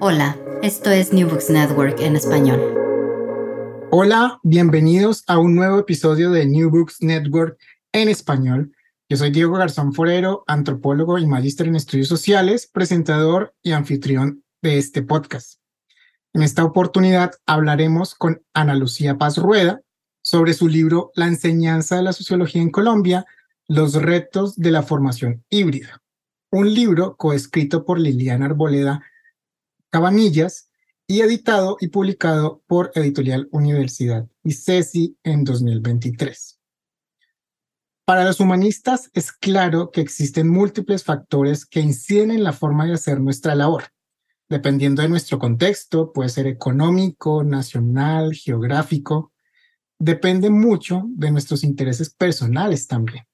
Hola, esto es New Books Network en español. Hola, bienvenidos a un nuevo episodio de New Books Network en español. Yo soy Diego Garzón Forero, antropólogo y magíster en estudios sociales, presentador y anfitrión de este podcast. En esta oportunidad hablaremos con Ana Lucía Paz Rueda sobre su libro La enseñanza de la sociología en Colombia, los retos de la formación híbrida, un libro coescrito por Liliana Arboleda Cabanillas y editado y publicado por Editorial Universidad y CECI en 2023. Para los humanistas es claro que existen múltiples factores que inciden en la forma de hacer nuestra labor. Dependiendo de nuestro contexto, puede ser económico, nacional, geográfico, depende mucho de nuestros intereses personales también.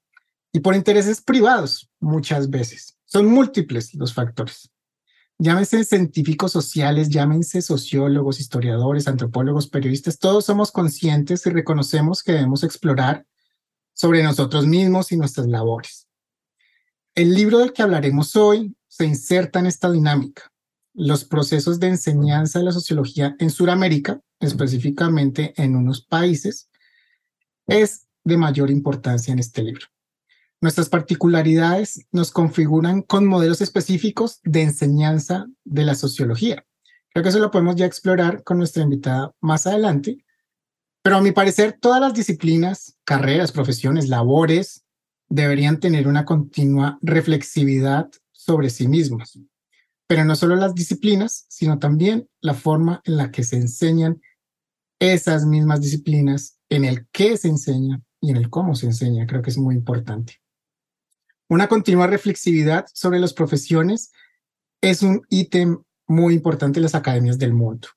Y por intereses privados, muchas veces. Son múltiples los factores. Llámense científicos sociales, llámense sociólogos, historiadores, antropólogos, periodistas, todos somos conscientes y reconocemos que debemos explorar sobre nosotros mismos y nuestras labores. El libro del que hablaremos hoy se inserta en esta dinámica. Los procesos de enseñanza de la sociología en Sudamérica, específicamente en unos países, es de mayor importancia en este libro. Nuestras particularidades nos configuran con modelos específicos de enseñanza de la sociología. Creo que eso lo podemos ya explorar con nuestra invitada más adelante. Pero a mi parecer, todas las disciplinas, carreras, profesiones, labores, deberían tener una continua reflexividad sobre sí mismos. Pero no solo las disciplinas, sino también la forma en la que se enseñan esas mismas disciplinas, en el qué se enseña y en el cómo se enseña. Creo que es muy importante. Una continua reflexividad sobre las profesiones es un ítem muy importante en las academias del mundo.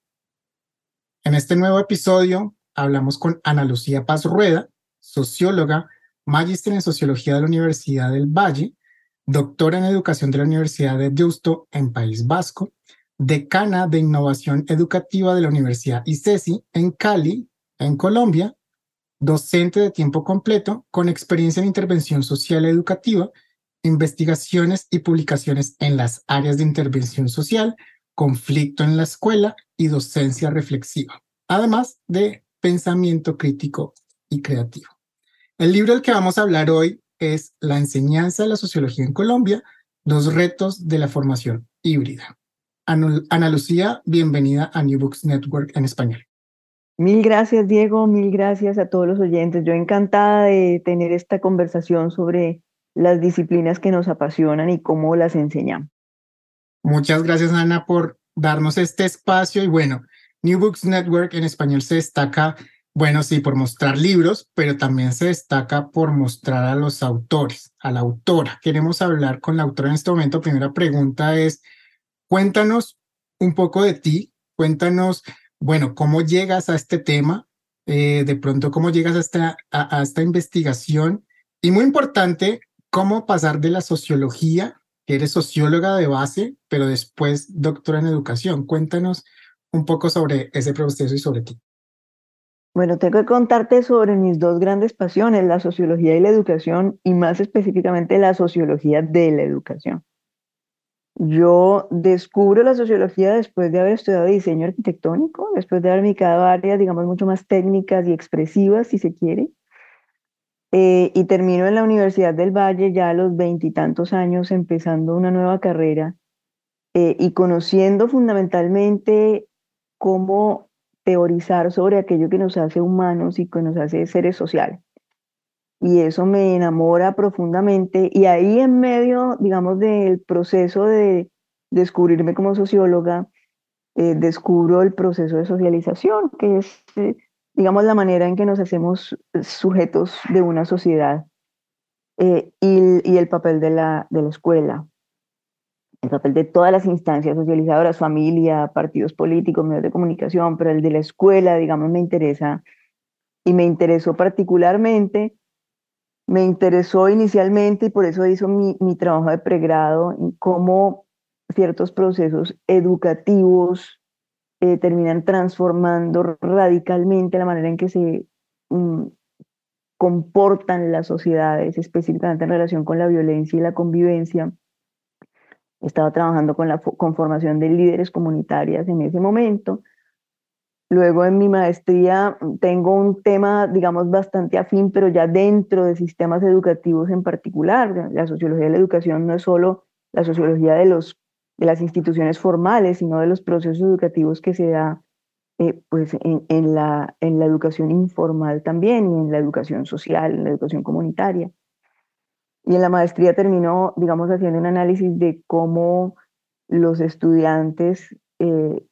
En este nuevo episodio hablamos con Ana Lucía Paz Rueda, socióloga, magíster en sociología de la Universidad del Valle, doctora en educación de la Universidad de Deusto en País Vasco, decana de innovación educativa de la Universidad ICESI en Cali, en Colombia, docente de tiempo completo con experiencia en intervención social educativa, investigaciones y publicaciones en las áreas de intervención social, conflicto en la escuela y docencia reflexiva, además de pensamiento crítico y creativo. El libro del que vamos a hablar hoy es La enseñanza de la sociología en Colombia, los retos de la formación híbrida. Ana Lucía, bienvenida a New Books Network en español. Mil gracias, Diego. Mil gracias a todos los oyentes. Yo encantada de tener esta conversación sobre las disciplinas que nos apasionan y cómo las enseñamos. Muchas gracias, Ana, por darnos este espacio. Y bueno, New Books Network en español se destaca, bueno, sí, por mostrar libros, pero también se destaca por mostrar a los autores, a la autora. Queremos hablar con la autora en este momento. Primera pregunta es, cuéntanos un poco de ti, cuéntanos bueno, ¿cómo llegas a este tema? Eh, de pronto, ¿cómo llegas a esta, a, esta investigación? Y muy importante, ¿cómo pasar de la sociología, que eres socióloga de base, pero después doctora en educación? Cuéntanos un poco sobre ese proceso y sobre ti. Bueno, tengo que contarte sobre mis dos grandes pasiones, la sociología y la educación, y más específicamente la sociología de la educación. Yo descubro la sociología después de haber estudiado diseño arquitectónico, después de haber dedicado a áreas, digamos, mucho más técnicas y expresivas, si se quiere. Eh, y termino en la Universidad del Valle ya a los veintitantos años, empezando una nueva carrera eh, y conociendo fundamentalmente cómo teorizar sobre aquello que nos hace humanos y que nos hace seres sociales y eso me enamora profundamente. Y ahí en medio, digamos, del proceso de descubrirme como socióloga, eh, descubro el proceso de socialización, que es, eh, digamos, la manera en que nos hacemos sujetos de una sociedad eh, y, y, el papel de la, de la escuela. el papel de todas las instancias socializadoras, familia, partidos políticos, medios de comunicación, pero el de la escuela, digamos, me interesa y me interesó particularmente, me interesó inicialmente y por eso hizo mi, mi trabajo de pregrado en cómo ciertos procesos educativos eh, terminan transformando radicalmente la manera en que se mm, comportan las sociedades, específicamente en relación con la violencia y la convivencia. Estaba trabajando con la conformación de líderes comunitarias en ese momento. Luego en mi maestría tengo un tema, digamos, bastante afín, pero ya dentro de sistemas educativos en particular. La sociología de la educación no es solo la sociología de los de las instituciones formales, sino de los procesos educativos que se da eh, pues en, la, en la educación informal también y en la educación social, en la educación comunitaria. Y en la maestría terminó, digamos, haciendo un análisis de cómo los estudiantes eh,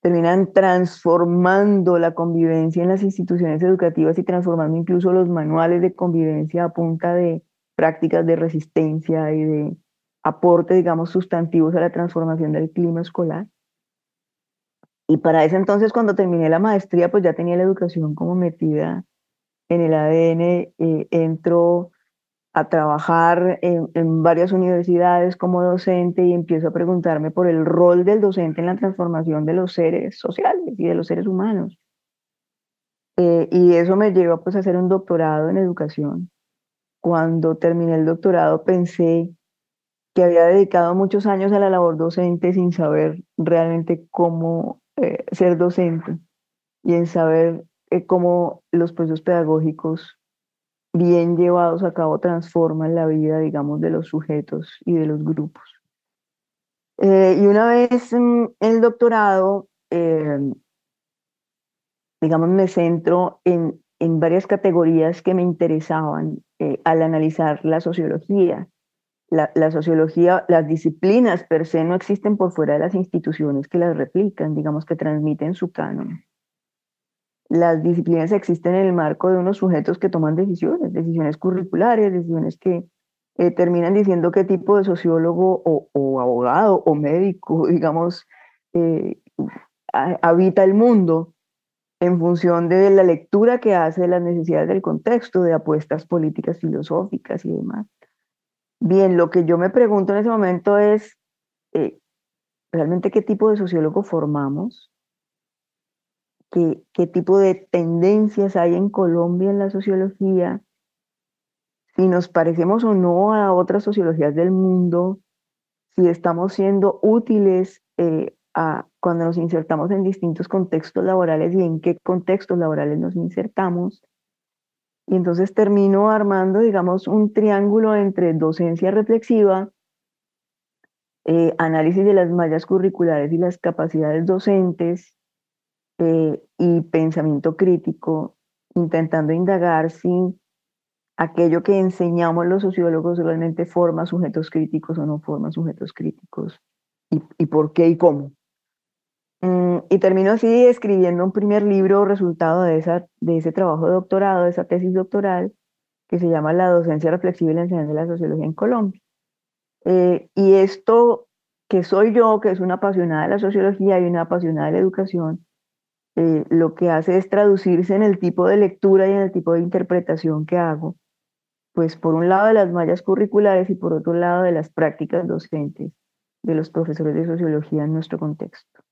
terminan transformando la convivencia en las instituciones educativas y transformando incluso los manuales de convivencia a punta de prácticas de resistencia y de aporte, digamos, sustantivos a la transformación del clima escolar. Y para ese entonces, cuando terminé la maestría, pues ya tenía la educación como metida en el ADN, eh, entro a trabajar en, varias universidades como docente y empiezo a preguntarme por el rol del docente en la transformación de los seres sociales y de los seres humanos. Eh, y eso me llevó pues, a hacer un doctorado en educación. Cuando terminé el doctorado pensé que había dedicado muchos años a la labor docente sin saber realmente cómo eh, ser docente y en saber eh, cómo los procesos pedagógicos bien llevados a cabo transforman la vida, digamos, de los sujetos y de los grupos. Eh, y una vez en el doctorado, digamos, me centro en, en, varias categorías que me interesaban al analizar la sociología la, sociología, las disciplinas per se no existen por fuera de las instituciones que las replican, digamos que transmiten su canon. Las disciplinas existen en el marco de unos sujetos que toman decisiones, decisiones curriculares, decisiones que eh, terminan diciendo qué tipo de sociólogo o, abogado o médico, digamos, eh, habita el mundo en función de la lectura que hace de las necesidades del contexto, de apuestas políticas filosóficas y demás. Bien, lo que yo me pregunto en ese momento es, eh, ¿realmente qué tipo de sociólogo formamos? ¿Qué, ¿Qué tipo de tendencias hay en Colombia en la sociología? Si nos parecemos o no a otras sociologías del mundo, si estamos siendo útiles eh, a, cuando nos insertamos en distintos contextos laborales y en qué contextos laborales nos insertamos. Y entonces termino armando, digamos, un triángulo entre docencia reflexiva, eh, análisis de las mallas curriculares y las capacidades docentes eh, y pensamiento crítico, intentando indagar si aquello que enseñamos los sociólogos realmente forma sujetos críticos o no forma sujetos críticos y, y por qué y cómo. Mm, y termino así escribiendo un primer libro resultado de, esa, de ese trabajo de doctorado, de esa tesis doctoral, que se llama La docencia reflexiva y la enseñanza de la sociología en Colombia. Eh, y esto que soy yo, que es una apasionada de la sociología y una apasionada de la educación, eh, lo que hace es traducirse en el tipo de lectura y en el tipo de interpretación que hago, pues por un lado de las mallas curriculares y por otro lado de las prácticas docentes de los profesores de sociología en nuestro contexto.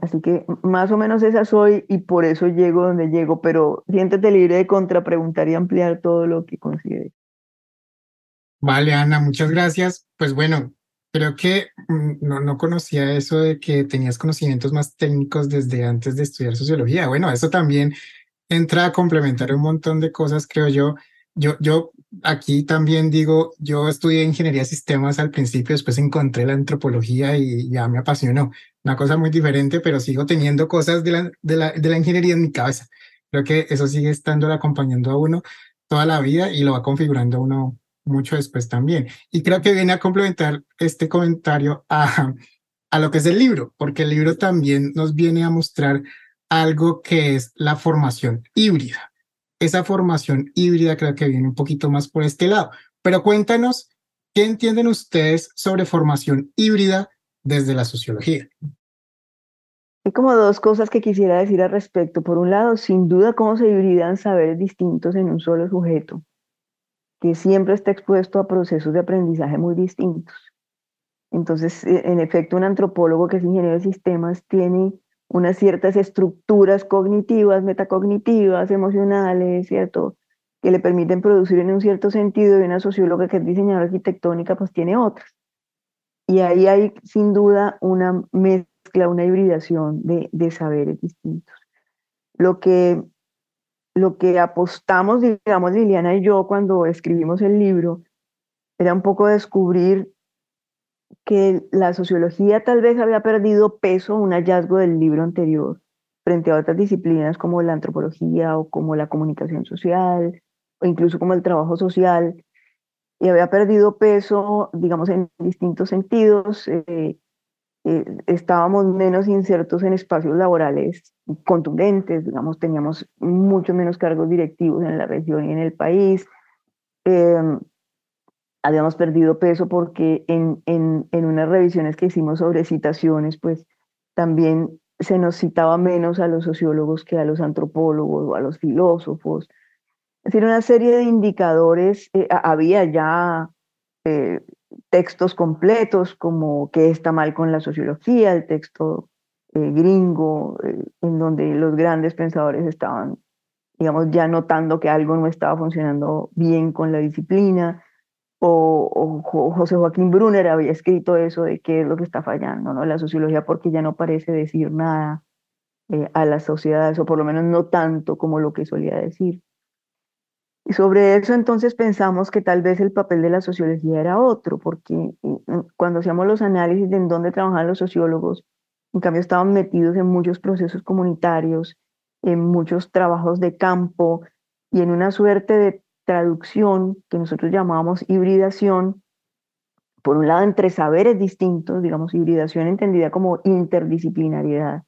Así que más o menos esa soy y por eso llego donde llego, pero siéntete libre de contrapreguntar y ampliar todo lo que consideres. Vale, Ana, muchas gracias. Pues bueno, creo que mm, no, no conocía eso de que tenías conocimientos más técnicos desde antes de estudiar sociología. Bueno, eso también entra a complementar un montón de cosas, creo yo. Yo, yo aquí también digo, yo estudié ingeniería de sistemas al principio, después encontré la antropología y ya me apasionó. Una cosa muy diferente, pero sigo teniendo cosas de la, de la, de la ingeniería en mi cabeza. Creo que eso sigue estando acompañando a uno toda la vida y lo va configurando uno mucho después también. Y creo que viene a complementar este comentario a, a lo que es el libro, porque el libro también nos viene a mostrar algo que es la formación híbrida esa formación híbrida creo que viene un poquito más por este lado. Pero cuéntanos ¿qué entienden ustedes sobre formación híbrida desde la sociología? Hay como dos cosas que quisiera decir al respecto. Por un lado, sin duda, cómo se hibridan saberes distintos en un solo sujeto, que siempre está expuesto a procesos de aprendizaje muy distintos. Entonces, e, en efecto, un antropólogo que es ingeniero de sistemas tiene unas ciertas estructuras cognitivas, metacognitivas, emocionales, ¿cierto? Que le permiten producir en un cierto sentido, y una socióloga que es diseñadora arquitectónica, pues tiene otras. Y ahí hay sin duda una mezcla, una hibridación de, de saberes distintos. Lo que, lo que apostamos, digamos, Liliana y yo cuando escribimos el libro, era un poco descubrir que la sociología tal vez había perdido peso, un hallazgo del libro anterior, frente a otras disciplinas como la antropología o como la comunicación social o incluso como el trabajo social, y había perdido peso, digamos, en distintos sentidos. Eh, eh, estábamos menos insertos en espacios laborales contundentes, digamos, teníamos mucho menos cargos directivos en la región y en el país. Eh, habíamos perdido peso porque en, en, en unas revisiones que hicimos sobre citaciones, pues también se nos citaba menos a los sociólogos que a los antropólogos o a los filósofos. Es decir, una serie de indicadores, eh, había ya eh, textos completos como qué está mal con la sociología, el texto eh, gringo, en donde los grandes pensadores estaban, digamos, ya notando que algo no estaba funcionando bien con la disciplina o, José Joaquín Brunner había escrito eso de qué es lo que está fallando, ¿no? La sociología porque ya no parece decir nada eh, a las sociedades, o por lo menos no tanto como lo que solía decir. Y sobre eso entonces pensamos que tal vez el papel de la sociología era otro, porque eh, cuando hacíamos los análisis de en dónde trabajaban los sociólogos, en cambio estaban metidos en muchos procesos comunitarios, en muchos trabajos de campo y en una suerte de traducción que nosotros llamábamos hibridación, por un lado entre saberes distintos, digamos, hibridación entendida como interdisciplinariedad.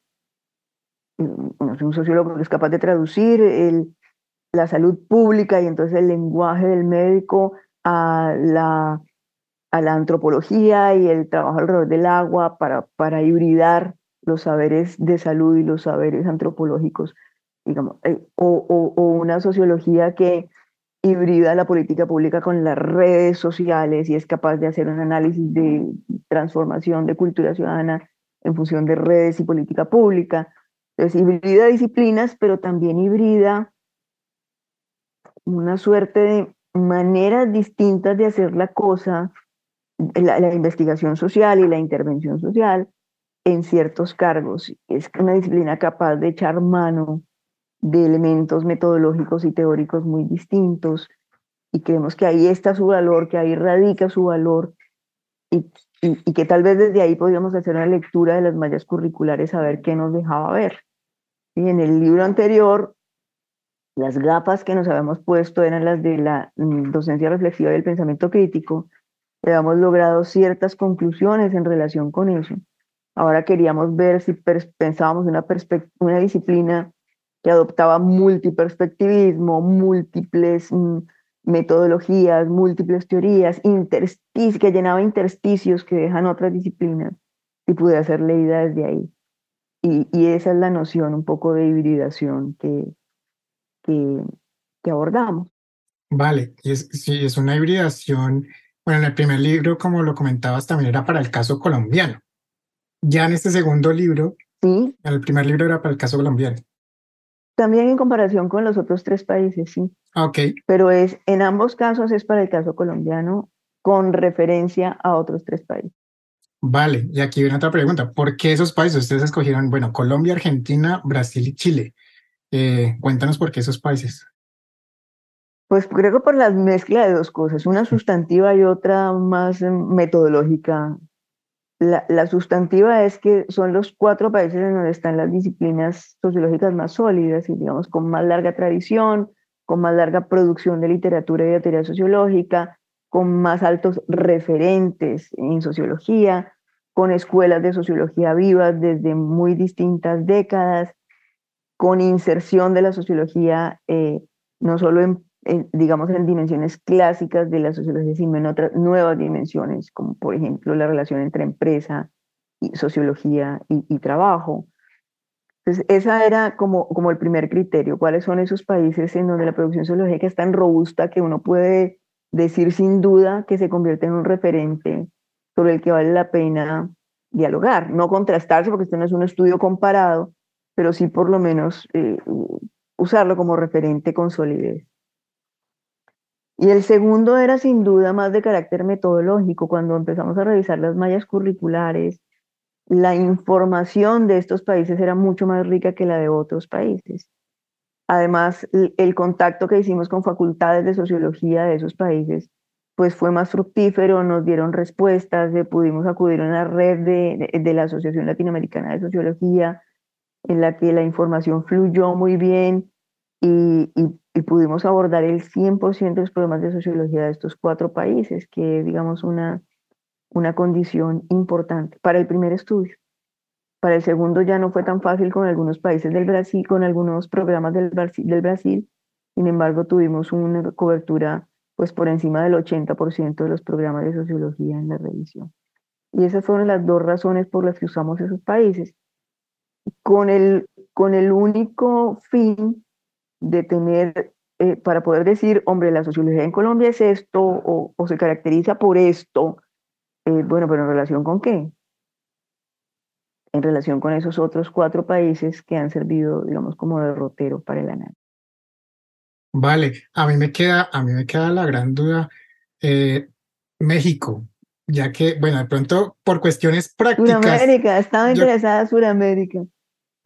Un sociólogo que es capaz de traducir el, la salud pública y entonces el lenguaje del médico a la, a la antropología y el trabajo alrededor del agua para, para hibridar los saberes de salud y los saberes antropológicos, digamos, eh, o, o una sociología que hibrida la política pública con las redes sociales y es capaz de hacer un análisis de transformación de cultura ciudadana en función de redes y política pública. Entonces, hibrida disciplinas, pero también hibrida una suerte de maneras distintas de hacer la cosa, la, investigación social y la intervención social en ciertos cargos. Es una disciplina capaz de echar mano de elementos metodológicos y teóricos muy distintos y creemos que ahí está su valor, que ahí radica su valor y, y, que tal vez desde ahí podríamos hacer una lectura de las mallas curriculares a ver qué nos dejaba ver. Y en el libro anterior, las gafas que nos habíamos puesto eran las de la mm, docencia reflexiva y el pensamiento crítico. Habíamos logrado ciertas conclusiones en relación con eso. Ahora queríamos ver si pensábamos una, una disciplina que adoptaba multiperspectivismo, múltiples mm, metodologías, múltiples teorías, que llenaba intersticios que dejan otras disciplinas y pude hacer leída desde ahí. Y, esa es la noción un poco de hibridación que, que, que abordamos. Vale, y es, sí, es una hibridación. Bueno, en el primer libro, como lo comentabas, también era para el caso colombiano. Ya en este segundo libro, ¿Sí? el primer libro era para el caso colombiano. También en comparación con los otros tres países, sí. Ok. Pero es, en ambos casos es para el caso colombiano con referencia a otros tres países. Vale, y aquí viene otra pregunta. ¿Por qué esos países ustedes escogieron? Bueno, Colombia, Argentina, Brasil y Chile. Eh, cuéntanos por qué esos países. Pues creo que por la mezcla de dos cosas, una sustantiva y otra más metodológica la, sustantiva es que son los cuatro países en donde están las disciplinas sociológicas más sólidas y, digamos, con más larga tradición, con más larga producción de literatura y de teoría sociológica, con más altos referentes en sociología, con escuelas de sociología vivas desde muy distintas décadas, con inserción de la sociología eh, no solo en, digamos, en dimensiones clásicas de la sociología, sino en otras nuevas dimensiones, como por ejemplo la relación entre empresa, y sociología y, trabajo. Entonces, esa era como, como el primer criterio, cuáles son esos países en donde la producción sociológica es tan robusta que uno puede decir sin duda que se convierte en un referente sobre el que vale la pena dialogar, no contrastarse, porque esto no es un estudio comparado, pero sí por lo menos eh, usarlo como referente con solidez. Y el segundo era sin duda más de carácter metodológico, cuando empezamos a revisar las mallas curriculares, la información de estos países era mucho más rica que la de otros países. Además, el contacto que hicimos con facultades de sociología de esos países, pues fue más fructífero, nos dieron respuestas, pudimos acudir a una red de, la Asociación Latinoamericana de Sociología, en la que la información fluyó muy bien y, pudimos abordar el 100% de los problemas de sociología de estos cuatro países, que digamos una, una condición importante para el primer estudio. Para el segundo ya no fue tan fácil con algunos países del Brasil, con algunos programas del Brasil, del Brasil. sin embargo tuvimos una cobertura pues por encima del 80% de los programas de sociología en la revisión. Y esas fueron las dos razones por las que usamos esos países, con el, con el único fin de tener, eh, para poder decir, hombre, la sociología en Colombia es esto o, o se caracteriza por esto, eh, bueno, pero en relación con qué? En relación con esos otros cuatro países que han servido, digamos, como derrotero para el análisis. Vale, a mí me queda, a mí me queda la gran duda. Eh, México, ya que, bueno, de pronto por cuestiones prácticas. Suramérica, estaba interesada en Suramérica.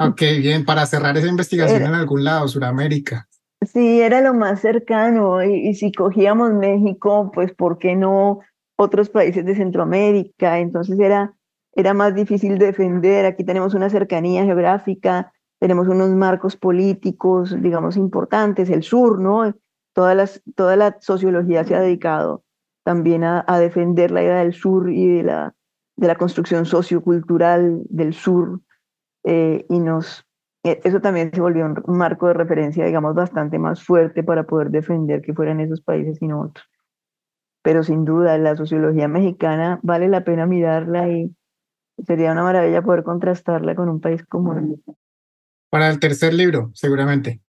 Ok, bien, para cerrar esa investigación en algún lado, Suramérica. Sí, era lo más cercano, y, y, si cogíamos México, pues, ¿por qué no otros países de Centroamérica, entonces era, era más difícil defender. Aquí tenemos una cercanía geográfica, tenemos unos marcos políticos, digamos, importantes, el sur, ¿no? Toda, las, toda la sociología se ha dedicado también a, a, defender la idea del sur y de la, de la construcción sociocultural del sur, eh, y nos, eh, eso también se volvió un marco de referencia, digamos, bastante más fuerte para poder defender que fueran esos países y no otros pero sin duda la sociología mexicana vale la pena mirarla y sería una maravilla poder contrastarla con un país como el Para el tercer libro, seguramente.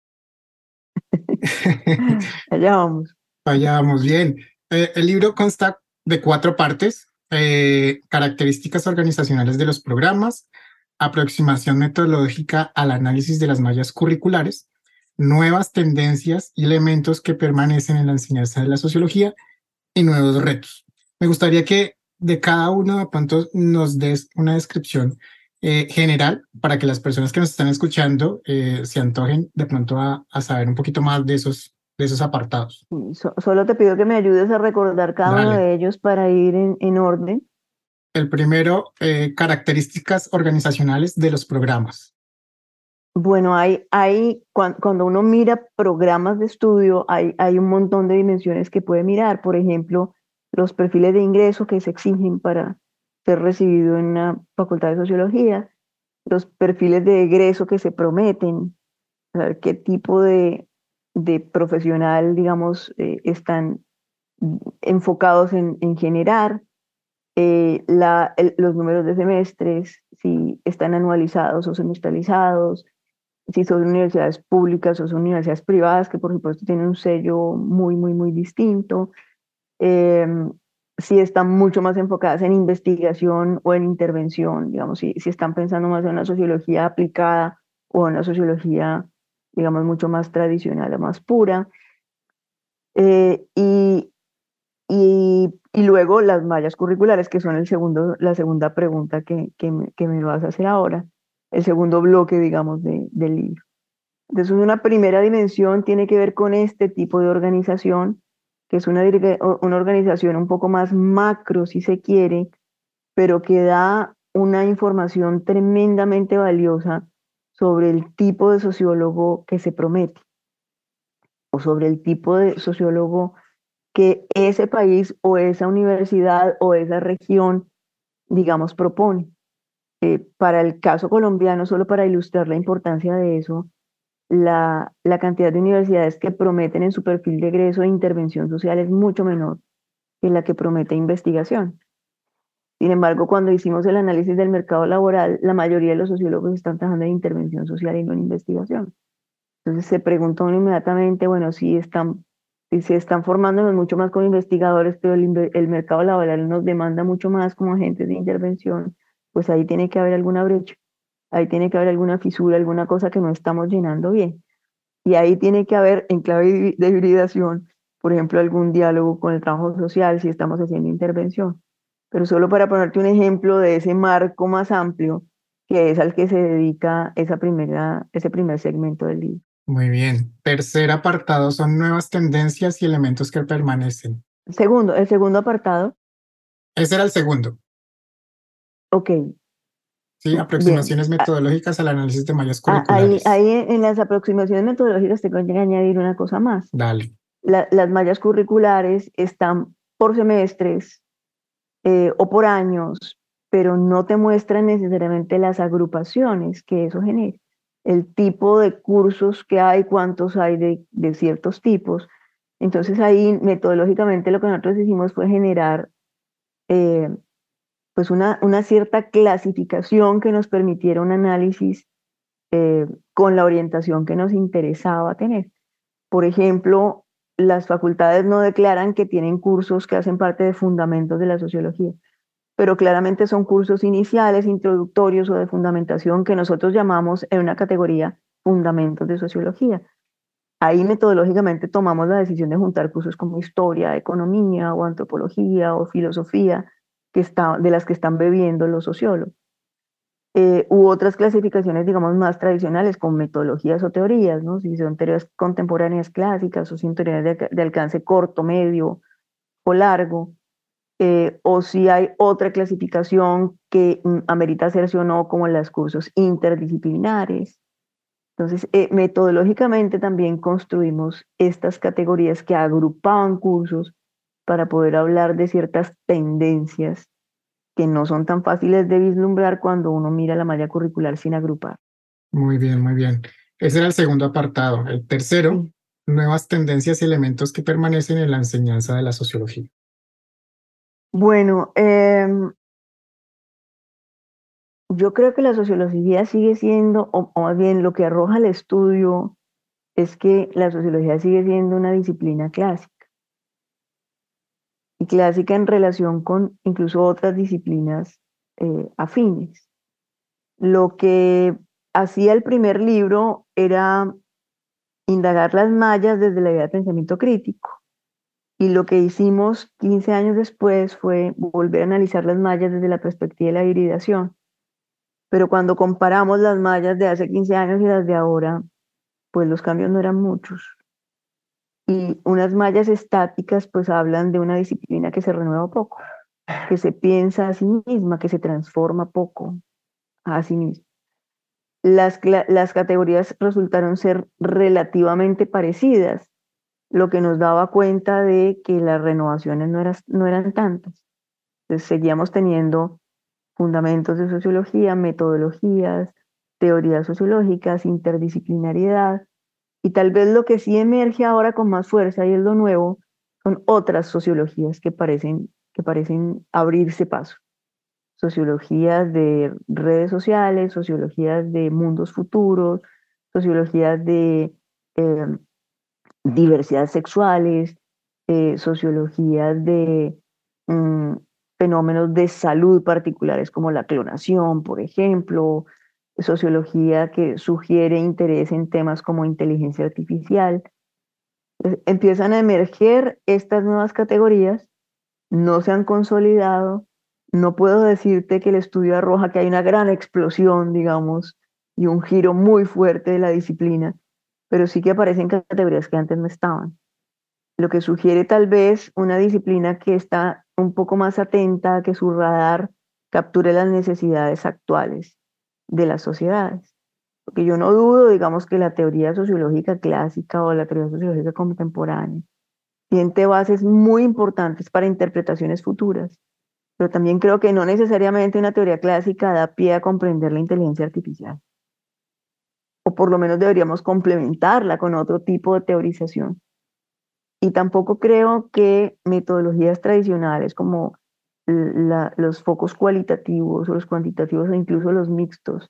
Allá vamos. Allá vamos, bien. Eh, el libro consta de cuatro partes, eh, características organizacionales de los programas, aproximación metodológica al análisis de las mallas curriculares, nuevas tendencias y elementos que permanecen en la enseñanza de la sociología y nuevos retos. Me gustaría que de cada uno de pronto nos des una descripción eh, general para que las personas que nos están escuchando eh, se antojen de pronto a, saber un poquito más de esos, de esos apartados. solo te pido que me ayudes a recordar cada uno de ellos para ir en, en orden. El primero, eh, características organizacionales de los programas. Bueno, hay, hay cuando, uno mira programas de estudio, hay, hay un montón de dimensiones que puede mirar. Por ejemplo, los perfiles de ingreso que se exigen para ser recibido en una facultad de sociología, los perfiles de egreso que se prometen, qué tipo de, profesional, digamos, eh, están enfocados en, generar, eh, los números de semestres, si están anualizados o semestralizados, si son universidades públicas o son universidades privadas, que por supuesto tienen un sello muy, muy, muy distinto, em, si están mucho más enfocadas en investigación o en intervención, digamos, si, si están pensando más en una sociología aplicada o en una sociología, digamos, mucho más tradicional o más pura. Eh, y, y, y, luego las mallas curriculares, que son el segundo, la segunda pregunta que, que, que me vas a hacer ahora el segundo bloque, digamos, de, del libro. Entonces, una primera dimensión tiene que ver con este tipo de organización, que es una, una organización un poco más macro, si se quiere, pero que da una información tremendamente valiosa sobre el tipo de sociólogo que se promete, o sobre el tipo de sociólogo que ese país o esa universidad o esa región, digamos, propone. Eh, para el caso colombiano, solo para ilustrar la importancia de eso, la, la cantidad de universidades que prometen en su perfil de egreso de intervención social es mucho menor que la que promete investigación. Sin embargo, cuando hicimos el análisis del mercado laboral, la mayoría de los sociólogos están trabajando en intervención social y no en investigación. Entonces se preguntó inmediatamente, bueno, si están, si se están formándonos mucho más como investigadores, pero el, mercado laboral nos demanda mucho más como agentes de intervención, pues ahí tiene que haber alguna brecha, ahí tiene que haber alguna fisura, alguna cosa que no estamos llenando bien. Y ahí tiene que haber, en clave de hibridación, por ejemplo, algún diálogo con el trabajo social si estamos haciendo intervención. Pero solo para ponerte un ejemplo de ese marco más amplio, que es al que se dedica esa primera, ese primer segmento del libro. Muy bien. Tercer apartado son nuevas tendencias y elementos que permanecen. Segundo, el segundo apartado. Ese era el segundo. Ok. Sí, aproximaciones metodológicas al análisis de mallas ah, curriculares. Ahí, ahí en las aproximaciones metodológicas tengo que añadir una cosa más. Dale. las mallas curriculares están por semestres eh, o por años, pero no te muestran necesariamente las agrupaciones que eso genera el tipo de cursos que hay, cuántos hay de, de ciertos tipos. Entonces ahí metodológicamente lo que nosotros hicimos fue generar eh, pues una, una, cierta clasificación que nos permitiera un análisis eh, con la orientación que nos interesaba tener. Por ejemplo, las facultades no declaran que tienen cursos que hacen parte de fundamentos de la sociología pero claramente son cursos iniciales, introductorios o de fundamentación que nosotros llamamos en una categoría fundamentos de sociología. Ahí metodológicamente tomamos la decisión de juntar cursos como historia, economía o antropología o filosofía, que está, de las que están bebiendo los sociólogos. Eh, u otras clasificaciones, digamos, más tradicionales, con metodologías o teorías, ¿no? si son teorías contemporáneas clásicas o si son teorías de alcance corto, medio o largo. Eh, o si hay otra clasificación que mm, amerita hacerse o no, como los cursos interdisciplinares. Entonces, eh, metodológicamente también construimos estas categorías que agrupaban cursos para poder hablar de ciertas tendencias que no son tan fáciles de vislumbrar cuando uno mira la malla curricular sin agrupar. Muy bien, muy bien. Ese era el segundo apartado. El tercero, nuevas tendencias y elementos que permanecen en la enseñanza de la sociología. Bueno, em, yo creo que la sociología sigue siendo, o, más bien lo que arroja el estudio es que la sociología sigue siendo una disciplina clásica. Y clásica en relación con incluso otras disciplinas eh, afines. Lo que hacía el primer libro era indagar las mallas desde la idea de pensamiento crítico y lo que hicimos 15 años después fue volver a analizar las mallas desde la perspectiva de la hibridación. Pero cuando comparamos las mallas de hace 15 años y las de ahora, pues los cambios no eran muchos. Y unas mallas estáticas pues hablan de una disciplina que se renueva poco, que se piensa a sí misma, que se transforma poco a sí misma. Las, las categorías resultaron ser relativamente parecidas, lo que nos daba cuenta de que las renovaciones no, no eran tantas. Entonces seguíamos teniendo fundamentos de sociología, metodologías, teorías sociológicas, interdisciplinariedad, y tal vez lo que sí emerge ahora con más fuerza y es lo nuevo, son otras sociologías que parecen, que parecen abrirse paso. Sociologías de redes sociales, sociologías de mundos futuros, sociologías de eh, diversidad sexuales, eh, sociologías de mm, fenómenos de salud particulares como la clonación, por ejemplo, sociología que sugiere interés en temas como inteligencia artificial. empiezan a emerger estas nuevas categorías, no se han consolidado, no puedo decirte que el estudio arroja que hay una gran explosión, digamos, y un giro muy fuerte de la disciplina, pero sí que aparecen categorías que antes no estaban. Lo que sugiere tal vez una disciplina que está un poco más atenta que su radar capture las necesidades actuales de las sociedades. Porque yo no dudo, digamos, que la teoría sociológica clásica o la teoría sociológica contemporánea tiene bases muy importantes para interpretaciones futuras, pero también creo que no necesariamente una teoría clásica da pie a comprender la inteligencia artificial. O por lo menos deberíamos complementarla con otro tipo de teorización. Y tampoco creo que metodologías tradicionales como los focos cualitativos o los cuantitativos o incluso los mixtos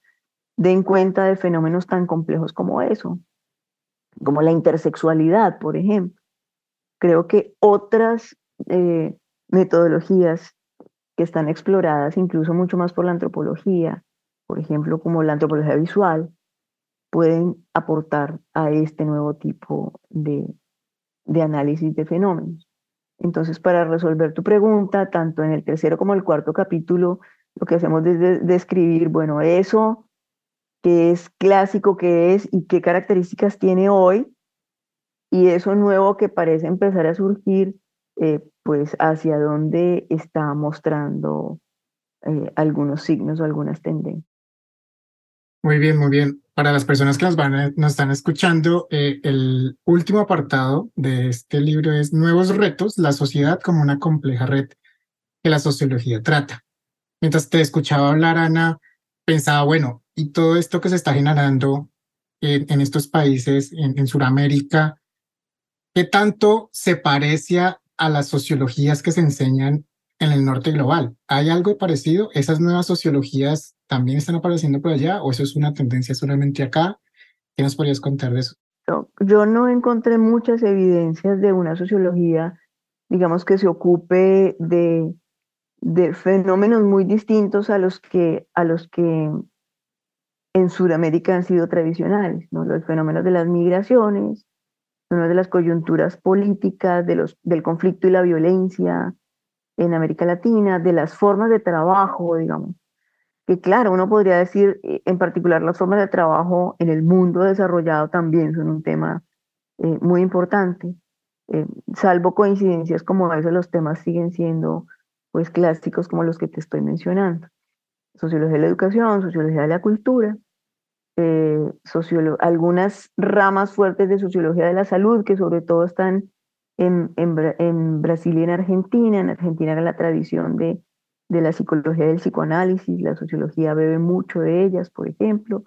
den cuenta de fenómenos tan complejos como eso, como la intersexualidad, por ejemplo. Creo que otras eh, metodologías que están exploradas incluso mucho más por la antropología, por ejemplo, como la antropología visual, pueden aportar a este nuevo tipo de, de análisis de fenómenos. Entonces, para resolver tu pregunta, tanto en el tercero como el cuarto capítulo, lo que hacemos es describir, bueno, eso que es clásico, que es y qué características tiene hoy, y eso nuevo que parece empezar a surgir, eh, pues hacia dónde está mostrando eh, algunos signos o algunas tendencias. Muy bien, muy bien. Para las personas que nos, van nos están escuchando, eh, el último apartado de este libro es Nuevos retos, la sociedad como una compleja red que la sociología trata. Mientras te escuchaba hablar, Ana, pensaba, bueno, y todo esto que se está generando en, estos países, en, en Sudamérica, ¿qué tanto se parece a las sociologías que se enseñan en el norte global. ¿Hay algo parecido? ¿Esas nuevas sociologías también están apareciendo por allá o eso es una tendencia solamente acá? ¿Qué nos podrías contar de eso? yo no encontré muchas evidencias de una sociología, digamos, que se ocupe de, de fenómenos muy distintos a los que, a los que en Sudamérica han sido tradicionales, ¿no? Los fenómenos de las migraciones, los de las coyunturas políticas, de los, del conflicto y la violencia, en América Latina, de las formas de trabajo, digamos. Que claro, uno podría decir, eh, en particular las formas de trabajo en el mundo desarrollado también son un tema eh, muy importante. Eh, salvo coincidencias como eso, los temas siguen siendo pues clásicos como los que te estoy mencionando. Sociología de la educación, sociología de la cultura, algunas ramas fuertes de sociología de la salud que sobre todo están en, Brasil y en Argentina. En Argentina era la tradición de, de la psicología del psicoanálisis, la sociología bebe mucho de ellas, por ejemplo.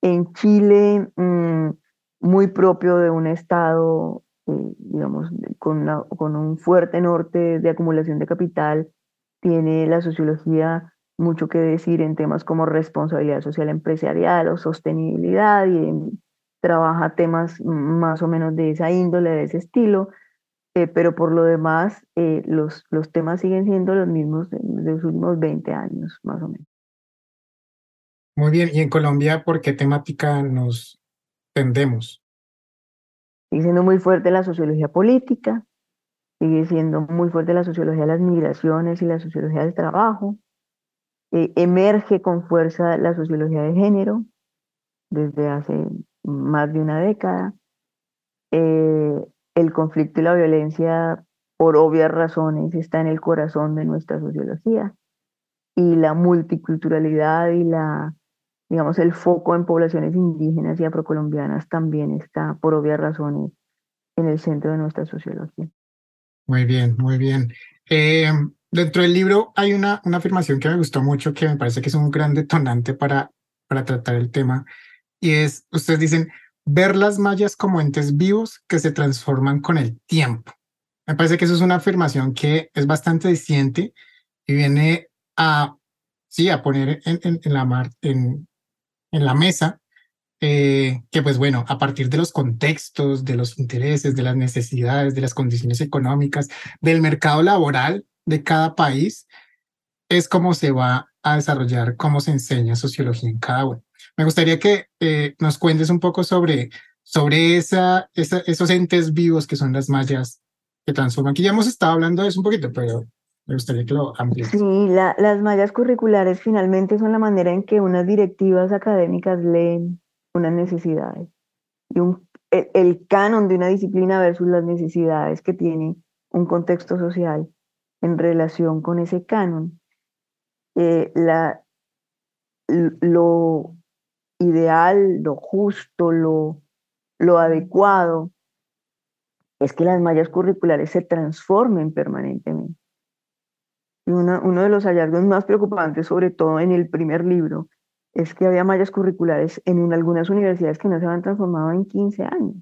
En Chile, mm, muy propio de un estado, eh, digamos, con, con un fuerte norte de acumulación de capital, tiene la sociología mucho que decir en temas como responsabilidad social empresarial o sostenibilidad y trabaja temas más o menos de esa índole, de ese estilo. Eh, pero por lo demás, eh, los, los temas siguen siendo los mismos de, los últimos 20 años, más o menos. Muy bien, ¿y en Colombia por qué temática nos tendemos? Sigue siendo muy fuerte la sociología política, sigue siendo muy fuerte la sociología de las migraciones y la sociología del trabajo. Eh, emerge con fuerza la sociología de género desde hace más de una década. Eh, el conflicto y la violencia, por obvias razones, está en el corazón de nuestra sociología. Y la multiculturalidad y la, digamos, el foco en poblaciones indígenas y afrocolombianas también está, por obvias razones, en el centro de nuestra sociología. Muy bien, muy bien. Eh, dentro del libro hay una, una afirmación que me gustó mucho, que me parece que es un gran detonante para, para tratar el tema, y es, ustedes dicen, ver las mallas como entes vivos que se transforman con el tiempo. Me parece que eso es una afirmación que es bastante disidente y viene a, sí, a poner en, la mesa eh, que pues bueno, a partir de los contextos, de los intereses, de las necesidades, de las condiciones económicas, del mercado laboral de cada país, es como se va a desarrollar, cómo se enseña sociología en cada uno. Me gustaría que eh, nos cuentes un poco sobre, sobre esa, esos entes vivos que son las mallas que transforman. Aquí ya hemos estado hablando de eso un poquito, pero me gustaría que lo amplíes. Sí, las mallas curriculares finalmente son la manera en que unas directivas académicas leen unas necesidades. Y un, el, canon de una disciplina versus las necesidades que tiene un contexto social en relación con ese canon. Eh, la, lo ideal, lo justo, lo, lo adecuado, es que las mallas curriculares se transformen permanentemente. Y uno de los hallazgos más preocupantes, sobre todo en el primer libro, es que había mallas curriculares en algunas universidades que no se habían transformado en 15 años.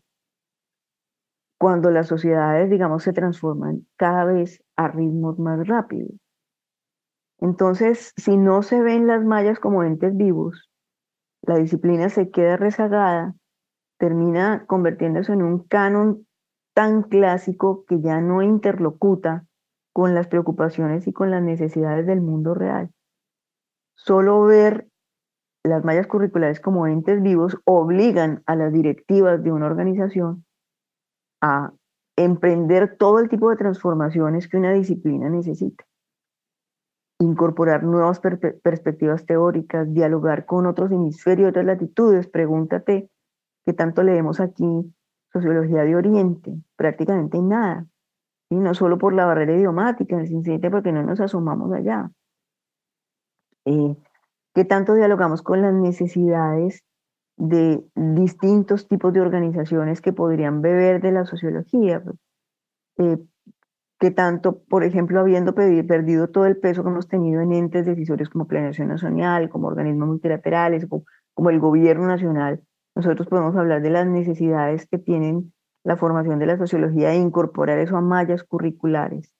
Cuando las sociedades, digamos, se transforman cada vez a ritmos más rápidos. Entonces, si no se ven las mallas como entes vivos, la disciplina se queda rezagada, termina convirtiéndose en un canon tan clásico que ya no interlocuta con las preocupaciones y con las necesidades del mundo real. Solo ver las mallas curriculares como entes vivos obligan a las directivas de una organización a emprender todo el tipo de transformaciones que una disciplina necesita incorporar nuevas perspectivas teóricas, dialogar con otros hemisferios, otras latitudes. Pregúntate qué tanto leemos aquí sociología de Oriente, prácticamente nada. Y no solo por la barrera idiomática, sencillamente porque no nos asomamos allá. Eh, ¿Qué tanto dialogamos con las necesidades de distintos tipos de organizaciones que podrían beber de la sociología? Eh, que tanto, por ejemplo, habiendo perdido todo el peso que hemos tenido en entes decisorios como Planeación Nacional, como organismos multilaterales, como, como el gobierno nacional, nosotros podemos hablar de las necesidades que tienen la formación de la sociología e incorporar eso a mallas curriculares.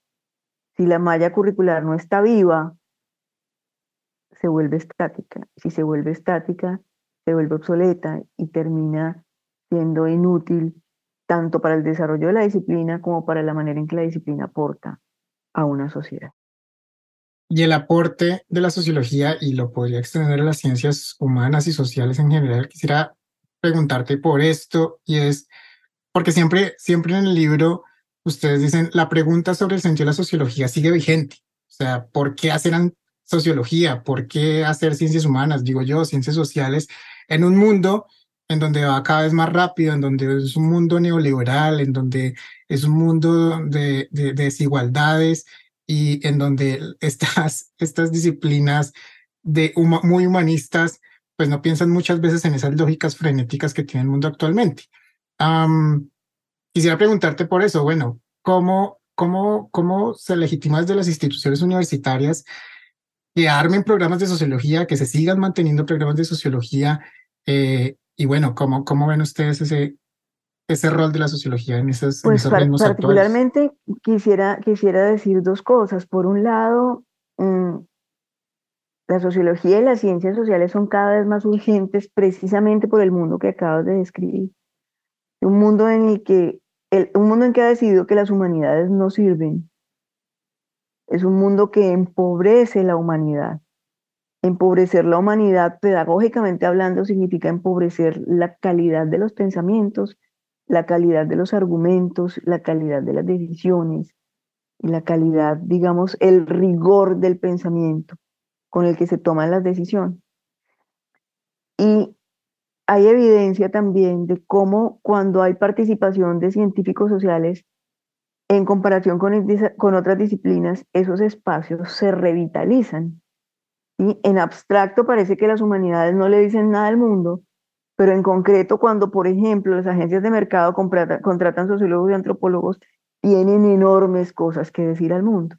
Si la malla curricular no está viva, se vuelve estática. Si se vuelve estática, se vuelve obsoleta y termina siendo inútil tanto para el desarrollo de la disciplina como para la manera en que la disciplina aporta a una sociedad. Y el aporte de la sociología, y lo podría extender a las ciencias humanas y sociales en general, quisiera preguntarte por esto, y es, porque siempre, siempre en el libro ustedes dicen, la pregunta sobre el sentido de la sociología sigue vigente. O sea, ¿por qué hacer sociología? ¿Por qué hacer ciencias humanas? Digo yo, ciencias sociales, en un mundo en donde va cada vez más rápido, en donde es un mundo neoliberal, en donde es un mundo de, desigualdades y en donde estas, estas disciplinas de muy humanistas pues no piensan muchas veces en esas lógicas frenéticas que tiene el mundo actualmente. quisiera preguntarte por eso, bueno, ¿cómo, cómo, cómo se legitima desde las instituciones universitarias que armen programas de sociología, que se sigan manteniendo programas de sociología eh, y bueno, ¿cómo, cómo ven ustedes ese, ese rol de la sociología en esos, pues particularmente quisiera, quisiera decir dos cosas. Por un lado, mm, la sociología y las ciencias sociales son cada vez más urgentes precisamente por el mundo que acabas de describir. Un mundo en el que el, un mundo en que ha decidido que las humanidades no sirven. Es un mundo que empobrece la humanidad. Empobrecer la humanidad, pedagógicamente hablando, significa empobrecer la calidad de los pensamientos, la calidad de los argumentos, la calidad de las decisiones y la calidad, digamos, el rigor del pensamiento con el que se toman las decisiones. Y hay evidencia también de cómo cuando hay participación de científicos sociales en comparación con, con otras disciplinas, esos espacios se revitalizan en abstracto parece que las humanidades no le dicen nada al mundo, pero en concreto cuando, por ejemplo, las agencias de mercado contratan, sociólogos y antropólogos, tienen enormes cosas que decir al mundo.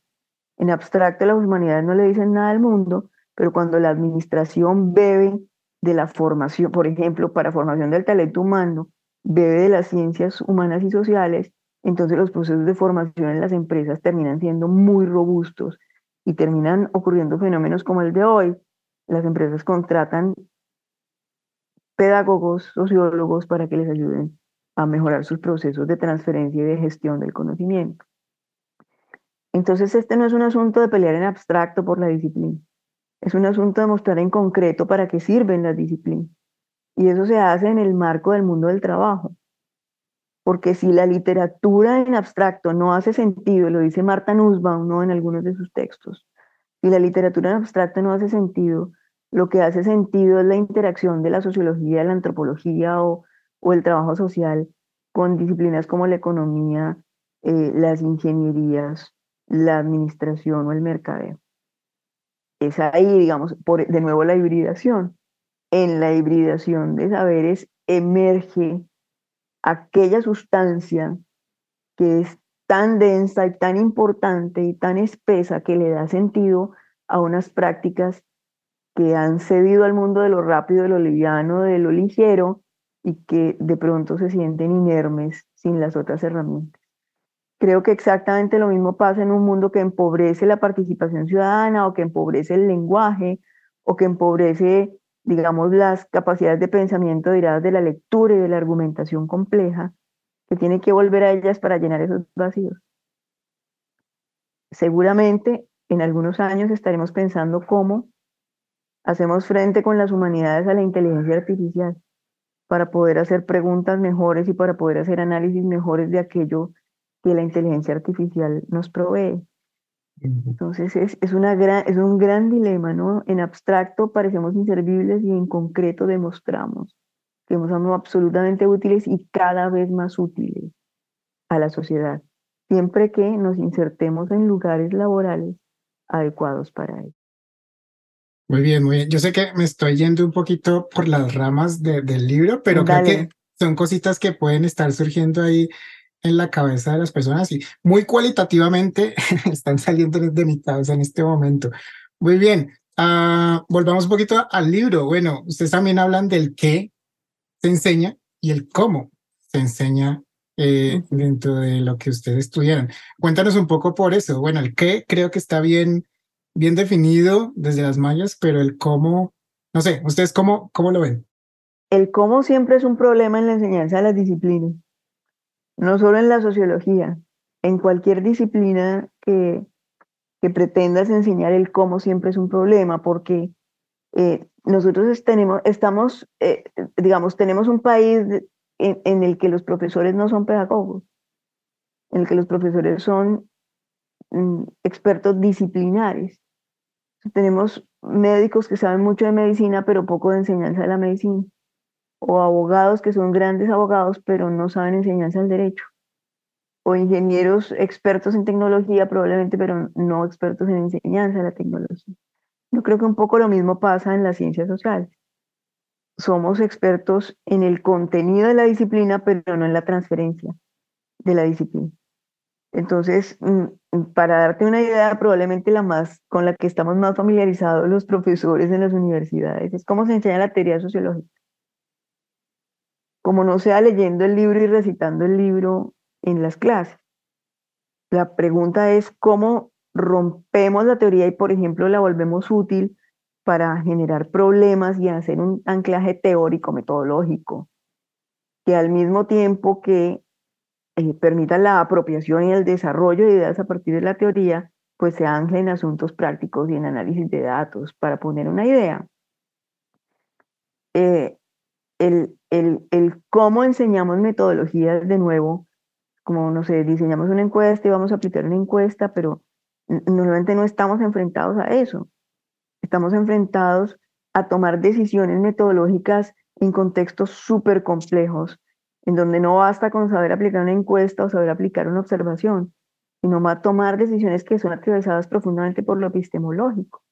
En abstracto las humanidades no le dicen nada al mundo, pero cuando la administración bebe de la formación, por ejemplo, para formación del talento humano, bebe de las ciencias humanas y sociales, entonces los procesos de formación en las empresas terminan siendo muy robustos y terminan ocurriendo fenómenos como el de hoy. Las empresas contratan pedagogos, sociólogos para que les ayuden a mejorar sus procesos de transferencia y de gestión del conocimiento. Entonces, este no es un asunto de pelear en abstracto por la disciplina, es un asunto de mostrar en concreto para qué sirven las disciplinas. Y eso se hace en el marco del mundo del trabajo. Porque si la literatura en abstracto no hace sentido, lo dice Marta Nussbaum ¿no? en algunos de sus textos, si la literatura en abstracto no hace sentido, lo que hace sentido es la interacción de la sociología, la antropología o, el trabajo social con disciplinas como la economía, eh, las ingenierías, la administración o el mercadeo. Es ahí, digamos, por, de nuevo la hibridación. En la hibridación de saberes emerge aquella sustancia que es tan densa y tan importante y tan espesa que le da sentido a unas prácticas que han cedido al mundo de lo rápido, de lo liviano, de lo ligero y que de pronto se sienten inermes sin las otras herramientas. Creo que exactamente lo mismo pasa en un mundo que empobrece la participación ciudadana o que empobrece el lenguaje o que empobrece, digamos, las capacidades de pensamiento derivadas de la lectura y de la argumentación compleja, que tiene que volver a ellas para llenar esos vacíos. Seguramente en algunos años estaremos pensando cómo hacemos frente con las humanidades a la inteligencia artificial para poder hacer preguntas mejores y para poder hacer análisis mejores de aquello que la inteligencia artificial nos provee. Entonces es, es, una gran, es un gran dilema, ¿no? En abstracto parecemos inservibles y en concreto demostramos que somos absolutamente útiles y cada vez más útiles a la sociedad, siempre que nos insertemos en lugares laborales adecuados para ello. Muy bien, muy bien. Yo sé que me estoy yendo un poquito por las ramas de, del libro, pero creo que son cositas que pueden estar surgiendo ahí en la cabeza de las personas y muy cualitativamente están saliendo de mi cabeza en este momento. Muy bien, uh, volvamos un poquito al libro. Bueno, ustedes también hablan del qué se enseña y el cómo se enseña eh, dentro de lo que ustedes estudiaron. Cuéntanos un poco por eso. Bueno, el qué creo que está bien, bien definido desde las mallas, pero el cómo, no sé, ¿ustedes cómo, cómo lo ven? El cómo siempre es un problema en la enseñanza de las disciplinas no solo en la sociología, en cualquier disciplina que, que pretendas enseñar el cómo siempre es un problema, porque eh, nosotros tenemos, estamos, eh, digamos, tenemos un país en, el que los profesores no son pedagogos, en el que los profesores son mm, expertos disciplinares. Tenemos médicos que saben mucho de medicina, pero poco de enseñanza de la medicina o abogados que son grandes abogados pero no saben enseñanza del derecho, o ingenieros expertos en tecnología probablemente pero no expertos en enseñanza de la tecnología. Yo creo que un poco lo mismo pasa en las ciencias sociales. Somos expertos en el contenido de la disciplina pero no en la transferencia de la disciplina. Entonces, mm, para darte una idea, probablemente la más con la que estamos más familiarizados los profesores en las universidades es cómo se enseña la teoría sociológica como no sea leyendo el libro y recitando el libro en las clases. La pregunta es cómo rompemos la teoría y, por ejemplo, la volvemos útil para generar problemas y hacer un anclaje teórico, metodológico, que al mismo tiempo que eh, permita la apropiación y el desarrollo de ideas a partir de la teoría, pues se ancle en asuntos prácticos y en análisis de datos. Para poner una idea, eh, el, el, el, cómo enseñamos metodologías de nuevo, como, no sé, diseñamos una encuesta y vamos a aplicar una encuesta, pero normalmente no estamos enfrentados a eso. Estamos enfrentados a tomar decisiones metodológicas en contextos súper complejos, en donde no basta con saber aplicar una encuesta o saber aplicar una observación, sino a tomar decisiones que son atravesadas profundamente por lo epistemológico.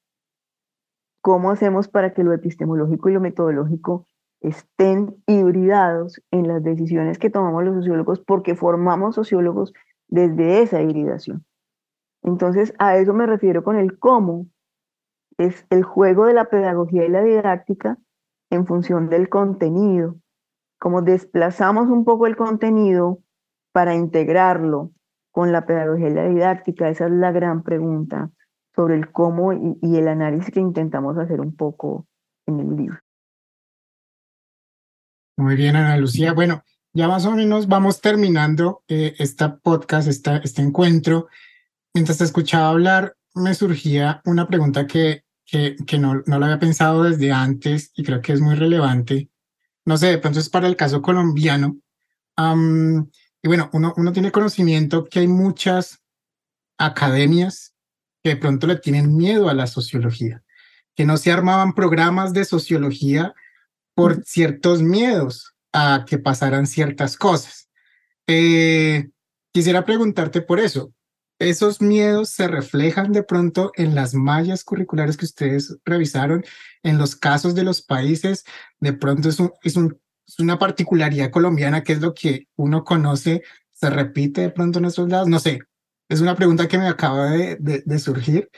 ¿Cómo hacemos para que lo epistemológico y lo metodológico estén hibridados en las decisiones que tomamos los sociólogos porque formamos sociólogos desde esa hibridación. Entonces, a eso me refiero con el cómo. Es el juego de la pedagogía y la didáctica en función del contenido. Como desplazamos un poco el contenido para integrarlo con la pedagogía y la didáctica, esa es la gran pregunta sobre el cómo y, y el análisis que intentamos hacer un poco en el libro. Muy bien, Ana Lucía. Bueno, ya más o menos vamos terminando eh, podcast, esta, este encuentro. Mientras te escuchaba hablar, me surgía una pregunta que, que, que no, no la había pensado desde antes y creo que es muy relevante. No sé, de pronto es para el caso colombiano. y bueno, uno, uno tiene conocimiento que hay muchas academias que de pronto le tienen miedo a la sociología, que no se armaban programas de sociología por ciertos miedos a que pasaran ciertas cosas. Eh, quisiera preguntarte por eso. ¿Esos miedos se reflejan de pronto en las mallas curriculares que ustedes revisaron, en los casos de los países? De pronto es, es, es una particularidad colombiana que es lo que uno conoce, se repite de pronto en nuestros lados. No sé, es una pregunta que me acaba de, de, de surgir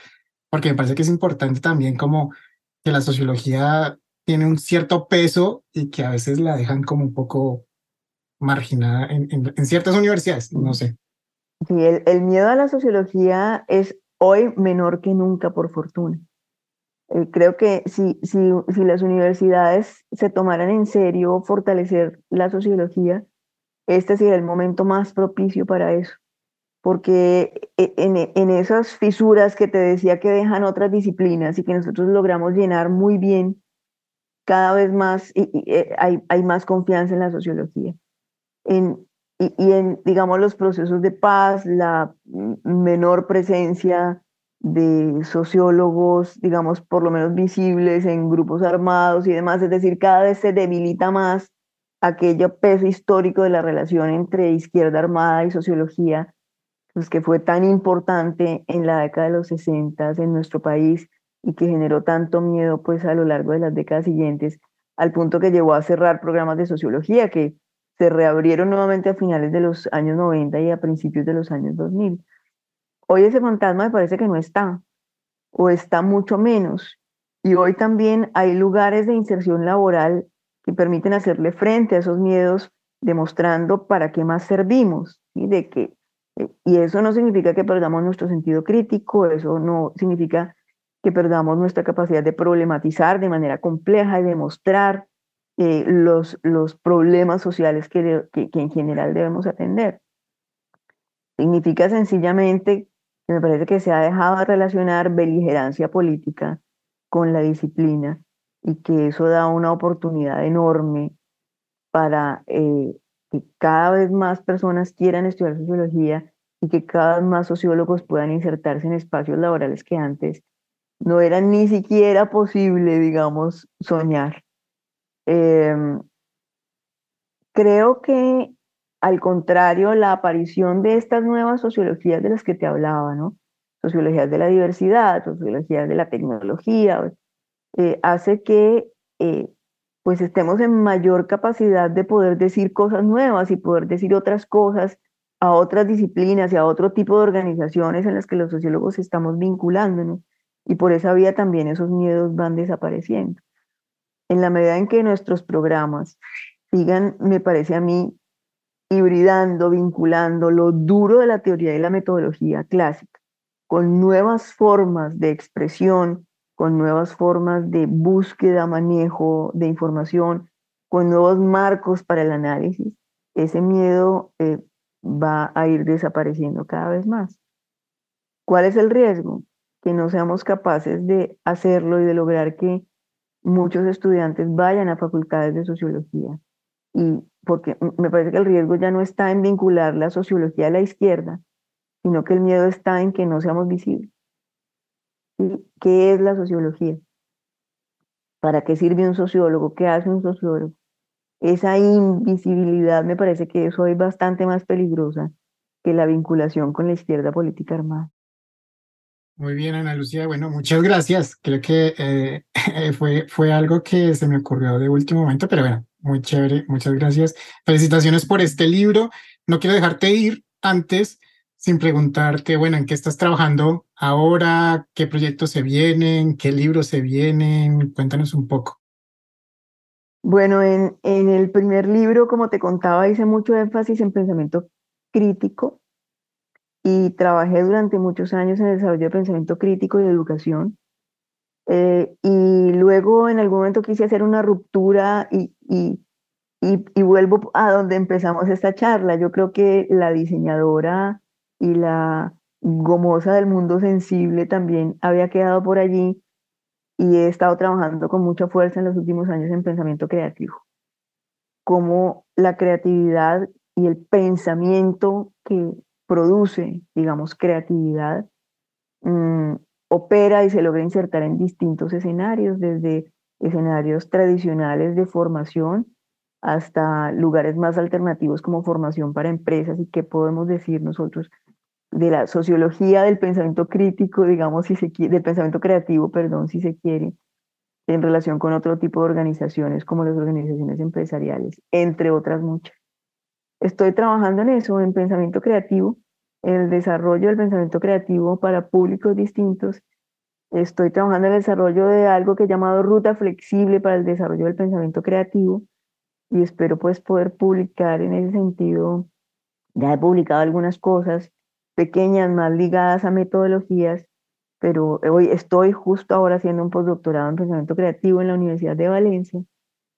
porque me parece que es importante también como que la sociología tiene un cierto peso y que a veces la dejan como un poco marginada en, ciertas universidades, no sé. Sí, el, miedo a la sociología es hoy menor que nunca, por fortuna. Eh, creo que si, si, si las universidades se tomaran en serio fortalecer la sociología, este sería el momento más propicio para eso porque e, en, en, esas fisuras que te decía que dejan otras disciplinas y que nosotros logramos llenar muy bien, cada vez más y, eh, hay, hay, más confianza en la sociología. En, y, y, en, digamos, los procesos de paz, la menor presencia de sociólogos, digamos, por lo menos visibles en grupos armados y demás, es decir, cada vez se debilita más aquello peso histórico de la relación entre izquierda armada y sociología pues, que fue tan importante en la década de los 60 en nuestro país y que generó tanto miedo pues a lo largo de las décadas siguientes, al punto que llevó a cerrar programas de sociología que se reabrieron nuevamente a finales de los años 90 y a principios de los años 2000. Hoy ese fantasma me parece que no está, o está mucho menos. Y hoy también hay lugares de inserción laboral que permiten hacerle frente a esos miedos, demostrando para qué más servimos, y de que eh, y eso no significa que perdamos nuestro sentido crítico, eso no significa que perdamos nuestra capacidad de problematizar de manera compleja y demostrar eh, los, los problemas sociales que, que, en general debemos atender. Significa sencillamente que me parece que se ha dejado de relacionar beligerancia política con la disciplina y que eso da una oportunidad enorme para eh, que cada vez más personas quieran estudiar sociología y que cada vez más sociólogos puedan insertarse en espacios laborales que antes no era ni siquiera posible, digamos, soñar. Em, creo que, al contrario, la aparición de estas nuevas sociologías de las que te hablaba, ¿no? Sociologías de la diversidad, sociologías de la tecnología, eh, hace que eh, pues estemos en mayor capacidad de poder decir cosas nuevas y poder decir otras cosas a otras disciplinas y a otro tipo de organizaciones en las que los sociólogos estamos vinculándonos. Y por esa vía también esos miedos van desapareciendo. En la medida en que nuestros programas sigan, me parece a mí, hibridando, vinculando lo duro de la teoría y la metodología clásica con nuevas formas de expresión, con nuevas formas de búsqueda, manejo de información, con nuevos marcos para el análisis, ese miedo eh, va a ir desapareciendo cada vez más. ¿Cuál es el riesgo? Que no seamos capaces de hacerlo y de lograr que muchos estudiantes vayan a facultades de sociología. Y porque me parece que el riesgo ya no está en vincular la sociología a la izquierda, sino que el miedo está en que no seamos visibles. ¿Qué es la sociología? ¿Para qué sirve un sociólogo? ¿Qué hace un sociólogo? Esa invisibilidad me parece que es hoy bastante más peligrosa que la vinculación con la izquierda política armada. Muy bien, Ana Lucía. Bueno, muchas gracias. Creo que eh, fue, fue algo que se me ocurrió de último momento, pero bueno, muy chévere. Muchas gracias. Felicitaciones por este libro. No quiero dejarte ir antes sin preguntarte, bueno, ¿en qué estás trabajando ahora? ¿Qué proyectos se vienen? ¿Qué libros se vienen? Cuéntanos un poco. Bueno, en, en el primer libro, como te contaba, hice mucho énfasis en pensamiento crítico y trabajé durante muchos años en el desarrollo de pensamiento crítico y de educación. Eh, y luego en algún momento quise hacer una ruptura y, y, y, vuelvo a donde empezamos esta charla. Yo creo que la diseñadora y la gomosa del mundo sensible también había quedado por allí y he estado trabajando con mucha fuerza en los últimos años en pensamiento creativo. Cómo la creatividad y el pensamiento que produce, digamos, creatividad, mm, opera y se logra insertar en distintos escenarios, desde escenarios tradicionales de formación hasta lugares más alternativos como formación para empresas y qué podemos decir nosotros de la sociología del pensamiento crítico, digamos, si se quiere, del pensamiento creativo, perdón, si se quiere, en relación con otro tipo de organizaciones como las organizaciones empresariales, entre otras muchas. Estoy trabajando en eso, en pensamiento creativo, en el desarrollo del pensamiento creativo para públicos distintos Estoy trabajando en el desarrollo de algo que he llamado Ruta Flexible para el Desarrollo del Pensamiento Creativo y espero pues poder publicar en ese sentido. Ya he publicado algunas cosas pequeñas, más ligadas a metodologías, pero hoy estoy justo ahora haciendo un postdoctorado en pensamiento creativo en la Universidad de Valencia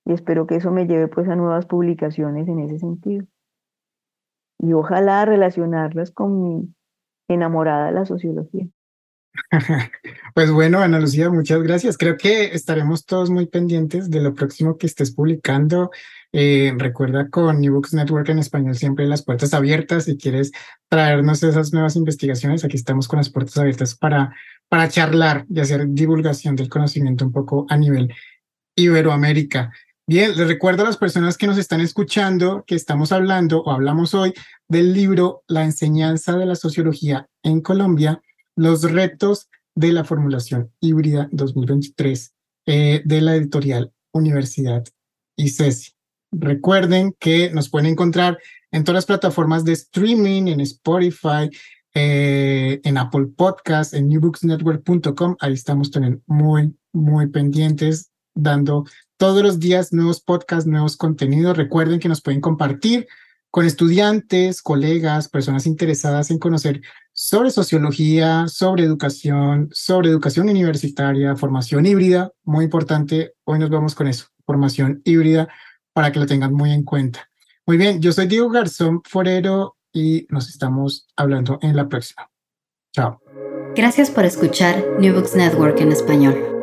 y espero que eso me lleve pues a nuevas publicaciones en ese sentido. Y ojalá relacionarlas con mi enamorada de la sociología. Pues bueno, Ana Lucía, muchas gracias. Creo que estaremos todos muy pendientes de lo próximo que estés publicando. Eh, recuerda con New Books Network en español siempre las puertas abiertas. Si quieres traernos esas nuevas investigaciones, aquí estamos con las puertas abiertas para, para charlar y hacer divulgación del conocimiento un poco a nivel Iberoamérica. Bien, les recuerdo a las personas que nos están escuchando que estamos hablando o hablamos hoy del libro La enseñanza de la sociología en Colombia los retos de la formulación híbrida 2023 eh, de la editorial Universidad y CESI. Recuerden que nos pueden encontrar en todas las plataformas de streaming, en Spotify, eh, en Apple Podcasts, en newbooksnetwork.com. Ahí estamos muy, muy pendientes, dando todos los días nuevos podcasts, nuevos contenidos. Recuerden que nos pueden compartir con estudiantes, colegas, personas interesadas en conocer sobre sociología, sobre educación, sobre educación universitaria, formación híbrida, muy importante. Hoy nos vamos con eso, formación híbrida, para que lo tengan muy en cuenta. Muy bien, yo soy Diego Garzón Forero y nos estamos hablando en la próxima. Chao. Gracias por escuchar New Books Network en español.